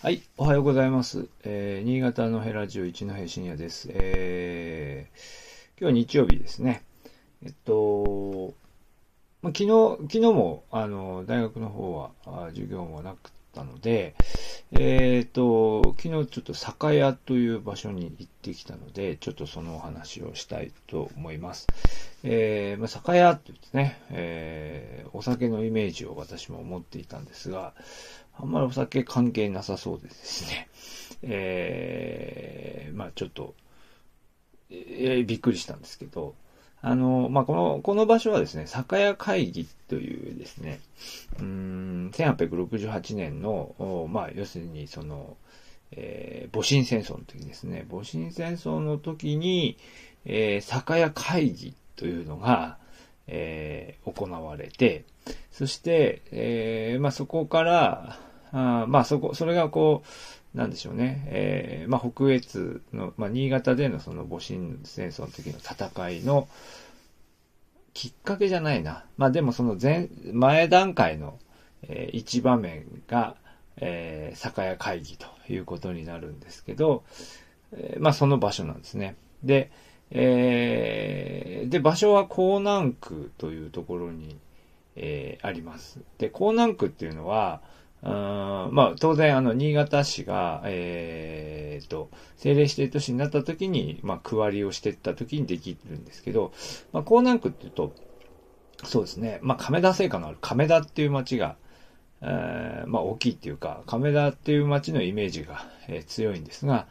はい、おはようございます。えー、新潟のヘラジオ一戸深夜です。えー、今日日曜日ですね。えっと、ま、昨日、昨日も、あの、大学の方は、授業もなかったので、えっと、昨日ちょっと酒屋という場所に行ってきたので、ちょっとそのお話をしたいと思います。えー、まあ、酒屋って言ってね、えー、お酒のイメージを私も持っていたんですが、あんまりお酒関係なさそうでですね、えー、まあちょっと、えー、びっくりしたんですけど、あの、まあこの、この場所はですね、酒屋会議というですね、うーん、1868年の、まあ要するにその、えー、戊辰戦争の時ですね、戊辰戦争の時に、えー、酒屋会議というのが、えー、行われて、そして、えー、まあそこから、あまあそこ、それがこう、なんでしょうね、えー、まあ北越の、まあ新潟でのその戊辰戦争の時の戦いのきっかけじゃないな。まあでもその前、前段階の、えー、一場面が、えー、酒屋会議ということになるんですけど、えー、まあその場所なんですね。で、えー、で、場所は江南区というところに、えー、あります。で、江南区っていうのは、あまあ、当然、あの、新潟市が、えー、と、政令指定都市になった時に、まあ、区割りをしていった時にできるんですけど、まあ、江南区っていうと、そうですね、まあ、亀田製菓のある亀田っていう町が、えー、まあ、大きいっていうか、亀田っていう町のイメージが、えー、強いんですが、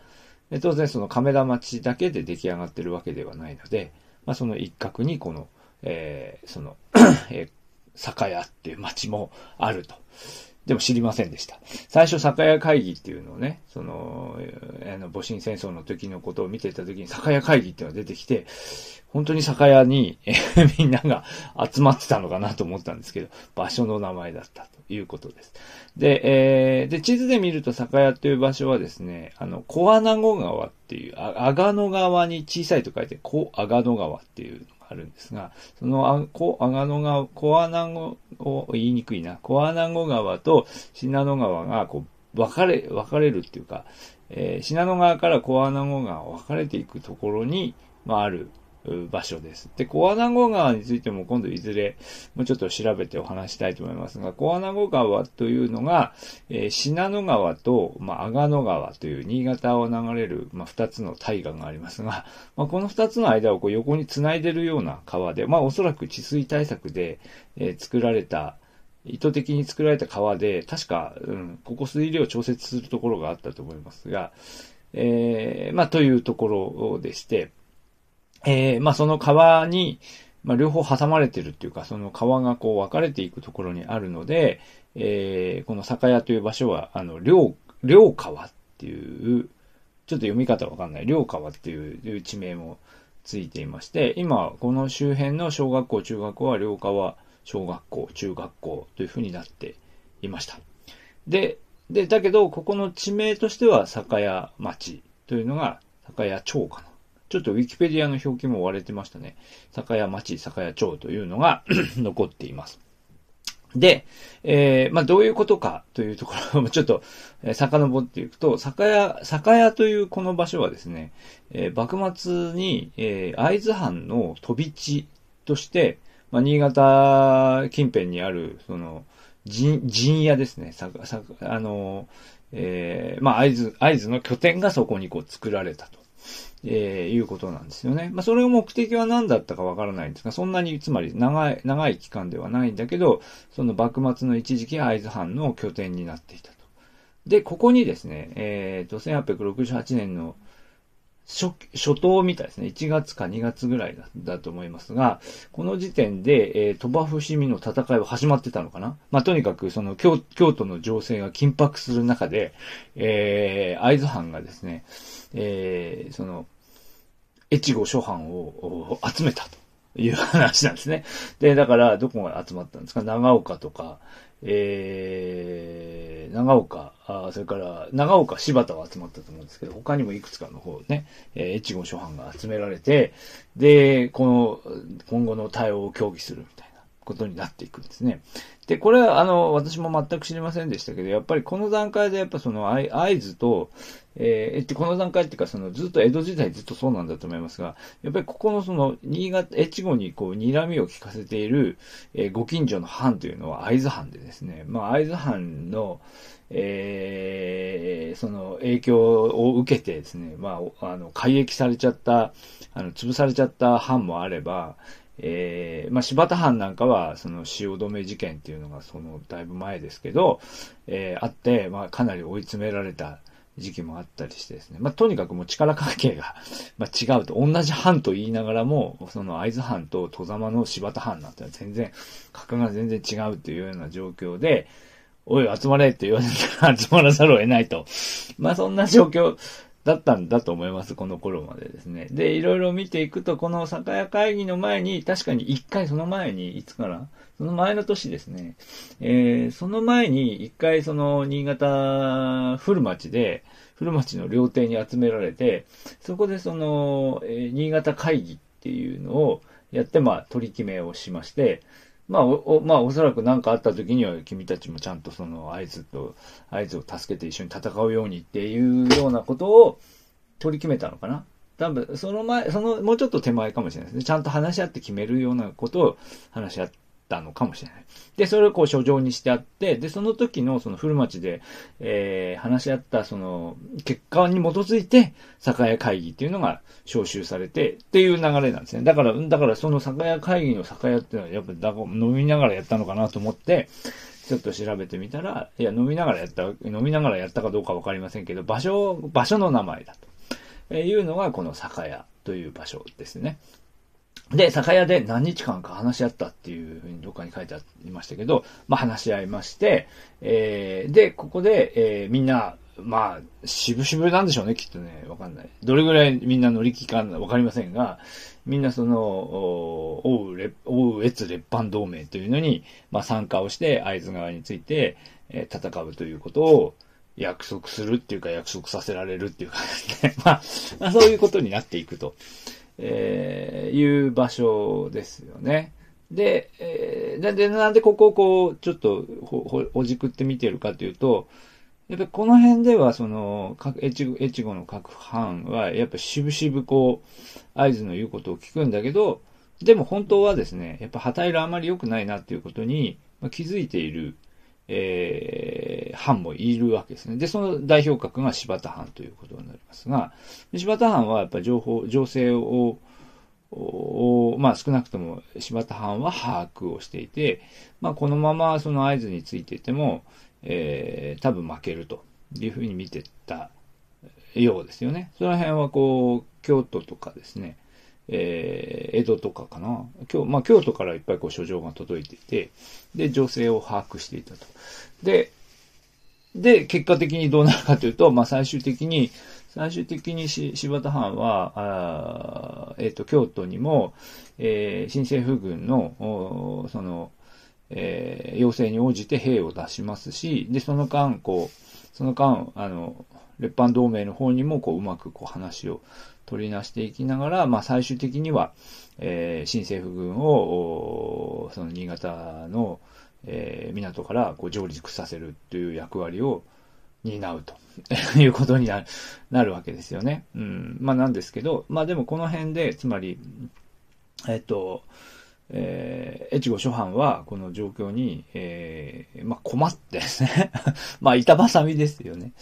当然その亀田町だけで出来上がってるわけではないので、まあ、その一角にこの、えー、その、えー、酒屋っていう町もあると。でも知りませんでした。最初、酒屋会議っていうのをね、その、あの、戊辰戦争の時のことを見てた時に、酒屋会議っていうのが出てきて、本当に酒屋に、え、みんなが集まってたのかなと思ったんですけど、場所の名前だったということです。で、えー、で、地図で見ると酒屋という場所はですね、あの、小穴子川っていう、あ、阿賀野川に小さいと書いて、小阿賀野川っていうあるんですが、そのあ、こ、阿賀野川、小穴子を言いにくいな、小穴子川と信濃川が、こう、分かれ、分かれるっていうか、えー、信濃川から小穴子川分かれていくところに、まあ、ある場所です。で、小穴子川についても今度いずれ、もうちょっと調べてお話したいと思いますが、小穴子川というのが、えー、信濃川と、まあ、阿賀野川という新潟を流れる、まあ、二つの大河がありますが、まあ、この二つの間をこう横に繋いでるような川で、まあ、おそらく治水対策で、えー、作られた、意図的に作られた川で、確か、うん、ここ水量を調節するところがあったと思いますが、えー、まあ、というところでして、えー、まあ、その川に、まあ、両方挟まれてるっていうか、その川がこう分かれていくところにあるので、えー、この酒屋という場所は、あの、両、両川っていう、ちょっと読み方わかんない、両川っていう地名もついていまして、今、この周辺の小学校、中学校は両川小学校、中学校というふうになっていました。で、で、だけど、ここの地名としては、酒屋町というのが、酒屋町かな。ちょっとウィキペディアの表記も割れてましたね。酒屋町、酒屋町というのが 残っています。で、えー、まあ、どういうことかというところも ちょっと、えー、遡っていくと、酒屋、酒屋というこの場所はですね、えー、幕末に、えー、会津藩の飛び地として、まあ、新潟近辺にある、その、陣、陣屋ですね。さ、さ、あの、えー、まあ、会津、会津の拠点がそこにこう作られたと。えー、いうことなんですよね。まあ、それを目的は何だったかわからないんですが、そんなに、つまり長い、長い期間ではないんだけど、その幕末の一時期会津藩の拠点になっていたと。で、ここにですね、えっ、ー、と、1868年の初、初頭みたいですね。1月か2月ぐらいだだと思いますが、この時点で、えー、鳥羽伏見の戦いは始まってたのかな？まあ、とにかく、その京、京都の情勢が緊迫する中で、えー、会津藩がですね、えー、その、越後諸藩を集めたという話なんですね。で、だから、どこが集まったんですか？長岡とか、えー、長岡、あそれから、長岡、柴田は集まったと思うんですけど、他にもいくつかの方ね、えー、越後諸藩が集められて、で、この、今後の対応を協議するみたいな。ことになっていくんですね。で、これは、あの、私も全く知りませんでしたけど、やっぱりこの段階で、やっぱその、合図と、えー、この段階っていうか、その、ずっと江戸時代ずっとそうなんだと思いますが、やっぱりここのその、新潟、越後にこう、睨みを聞かせている、えー、ご近所の藩というのは会津藩でですね、まあ、会津藩の、えー、その影響を受けてですね、まあ、あの、改易されちゃった、あの、潰されちゃった藩もあれば、えー、まあ、柴田藩なんかは、その、汐留事件っていうのが、その、だいぶ前ですけど、えー、あって、まあ、かなり追い詰められた時期もあったりしてですね。まあ、とにかくもう力関係がま、違うと。同じ藩と言いながらも、その、会津藩と戸様の柴田藩なんて全然、格が全然違うというような状況で、おい、集まれって言われたら集まらざるを得ないと。まあ、そんな状況だったんだと思います、この頃までですね。で、いろいろ見ていくと、この酒屋会議の前に、確かに一回その前に、いつからその前の年ですね。えー、その前に一回その新潟古町で、古町の料亭に集められて、そこでその、えー、新潟会議っていうのをやって、まあ、取り決めをしまして、まあ、お、まあ、おそらく何かあった時には君たちもちゃんとその合図と、合図を助けて一緒に戦うようにっていうようなことを取り決めたのかな多分、その前、その、もうちょっと手前かもしれないですね。ちゃんと話し合って決めるようなことを話し合ってたのかもしれない。で、それをこう、書状にしてあって、で、その時のその古町で、えー、話し合ったその、結果に基づいて、酒屋会議っていうのが招集されて、っていう流れなんですね。だから、だからその酒屋会議の酒屋っていうのは、やっぱ、だ飲みながらやったのかなと思って、ちょっと調べてみたら、いや、飲みながらやった、飲みながらやったかどうかわかりませんけど、場所、場所の名前だと。えいうのがこの酒屋という場所ですね。で、酒屋で何日間か話し合ったっていうふうにどっかに書いてありましたけど、まあ話し合いまして、えー、で、ここで、えー、みんな、まあ、渋々なんでしょうね、きっとね。わかんない。どれぐらいみんな乗り気かわかりませんが、みんなその、おう、おう、越列藩同盟というのに、まあ参加をして、会津側について、えー、戦うということを、約束するっていうか約束させられるっていうかですね。まあ、まあ、そういうことになっていくと。えー、いう場所ですよね。で、えー、で、なんでここをこう、ちょっとほ、ほ、ほじくって見てるかというと、やっぱりこの辺では、その、各、越後、越後の各藩は、やっぱしぶしぶこう、合図の言うことを聞くんだけど、でも本当はですね、やっぱ旗色あまり良くないなっていうことに、まあ、気づいている、えー、藩もいるわけですね。で、その代表格が柴田藩ということになりますが、柴田藩はやっぱり情報、情勢を、まあ少なくとも柴田藩は把握をしていて、まあこのままその合図についていても、えー、多分負けるというふうに見てたようですよね。その辺はこう、京都とかですね、えー、江戸とかかな。今日、まあ、京都からいっぱいこう書状が届いていて、で、情勢を把握していたと。で、で、結果的にどうなるかというと、まあ、最終的に、最終的に柴田藩は、あえっ、ー、と、京都にも、えー、新政府軍の、その、えー、要請に応じて兵を出しますし、で、その間、こう、その間、あの、列藩同盟の方にも、こう、うまくこう話を取りなしていきながら、まあ最終的には、えー、新政府軍を、その新潟の、えー、港からこう上陸させるという役割を担うと いうことになるなるわけですよね。うん。まあなんですけど、まあでもこの辺で、つまり、えっと、えー、越後諸藩はこの状況に、えー、まあ困ってですねまあ板挟みですよね。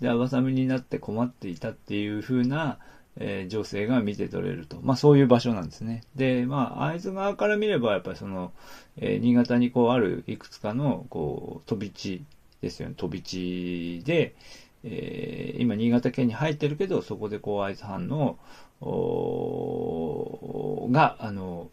板挟みになって困っていたっていう風な、えー、情勢が見て取れると。まあそういう場所なんですね。で、まあ会津側から見ればやっぱりその、えー、新潟にこうあるいくつかのこう飛び地ですよね。飛び地で、えー、今新潟県に入ってるけど、そこでこう会津藩の、が、あの、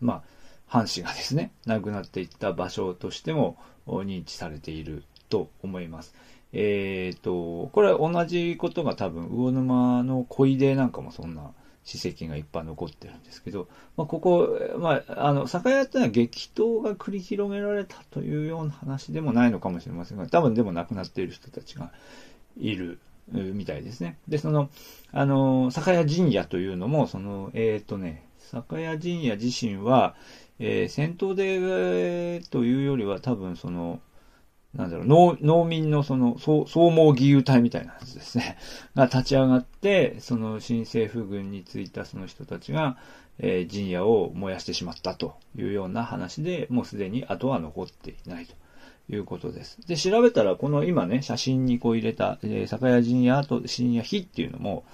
まあ、藩士がですね、亡くなっていった場所としても認知されていると思います。えっ、ー、と、これは同じことが多分、魚沼の小出なんかもそんな史跡がいっぱい残ってるんですけど、まあ、ここ、まあ、あの、酒屋っていうのは激闘が繰り広げられたというような話でもないのかもしれませんが、多分でも亡くなっている人たちがいるみたいですね。で、その、あの、酒屋神社というのも、その、えっ、ー、とね、酒屋陣屋自身は、えー、戦闘で、というよりは多分その、なんだろう、農農民のその、総総義勇隊みたいなやつですね。が立ち上がって、その新政府軍についたその人たちが、えー、陣屋を燃やしてしまったというような話で、もうすでに後は残っていないということです。で、調べたら、この今ね、写真にこう入れた、えー、酒屋陣屋と深夜日っていうのも、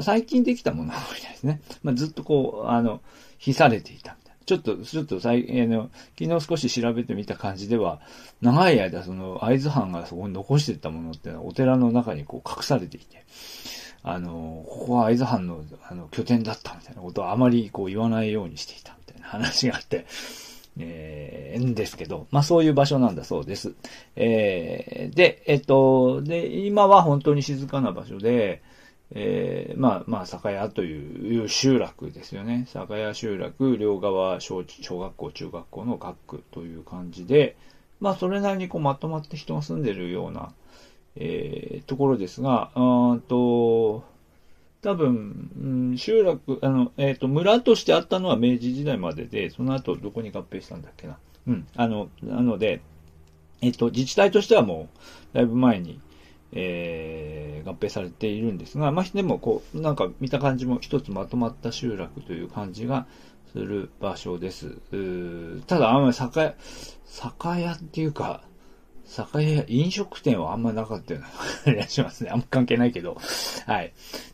最近できたものみたいですね。まあ、ずっとこう、あの、秘されていた。ちょっと、ちょっと最、えー、の、昨日少し調べてみた感じでは、長い間その会津藩がそこに残してたものってのはお寺の中にこう隠されていて、あの、ここは会津藩のあの拠点だったみたいなことはあまりこう言わないようにしていたみたいな話があって、えー、んですけど、まあそういう場所なんだそうです。えー、で、えっと、で、今は本当に静かな場所で、えー、まあ、まあ、酒屋という集落ですよね。酒屋集落、両側小小学校、中学校の学区という感じで、まあ、それなりにこうまとまって人が住んでるような、えー、ところですが、うんと、多分、うん、集落、あの、えっ、ー、と、村としてあったのは明治時代までで、その後どこに合併したんだっけな。うん、あの、なので、えっ、ー、と、自治体としてはもう、だいぶ前に、えー、合併されているんですが、まあ、でもこう、なんか見た感じも一つまとまった集落という感じがする場所です。ただ、あんまり酒屋、酒屋っていうか、酒屋、飲食店はあんまなかったような気がしますね。あんま関係ないけど。はい。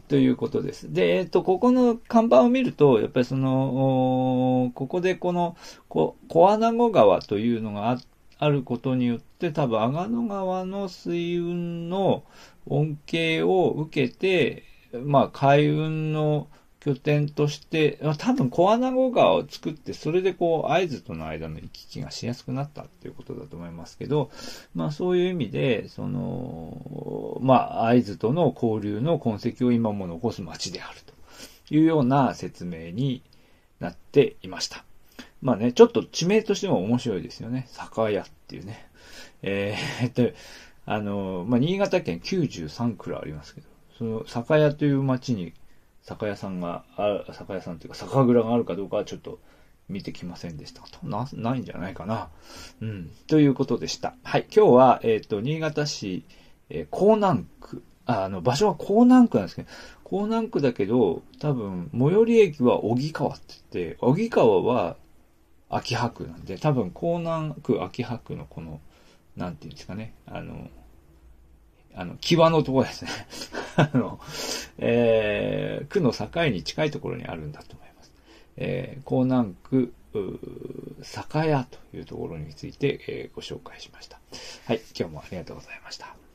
ということです。で、えっ、と、ここの看板を見ると、やっぱりその、ここでこの、こ小穴子川というのがあって、あることによって、多分、阿賀野川の水運の恩恵を受けて、まあ、海運の拠点として、多分、小穴子川を作って、それでこう、合図との間の行き来がしやすくなったっていうことだと思いますけど、まあ、そういう意味で、その、まあ、合図との交流の痕跡を今も残す町であるというような説明になっていました。まあね、ちょっと地名としても面白いですよね。酒屋っていうね。えー、と、あの、まあ、新潟県93区ありますけど、その酒屋という町に酒屋さんが、あ酒屋さんというか酒蔵があるかどうかはちょっと見てきませんでしたと。な、ないんじゃないかな。うん。ということでした。はい。今日は、えっ、と、新潟市、えー、江南区。あの、場所は江南区なんですけど、江南区だけど、多分、最寄り駅は小木川って言って、小木川は秋葉区なんで、多分江南区秋葉区のこの、なんていうんですかね、あの、あの、際のところですね。あの、えー、区の境に近いところにあるんだと思います。えー、江南区、酒屋というところについて、えー、ご紹介しました。はい、今日もありがとうございました。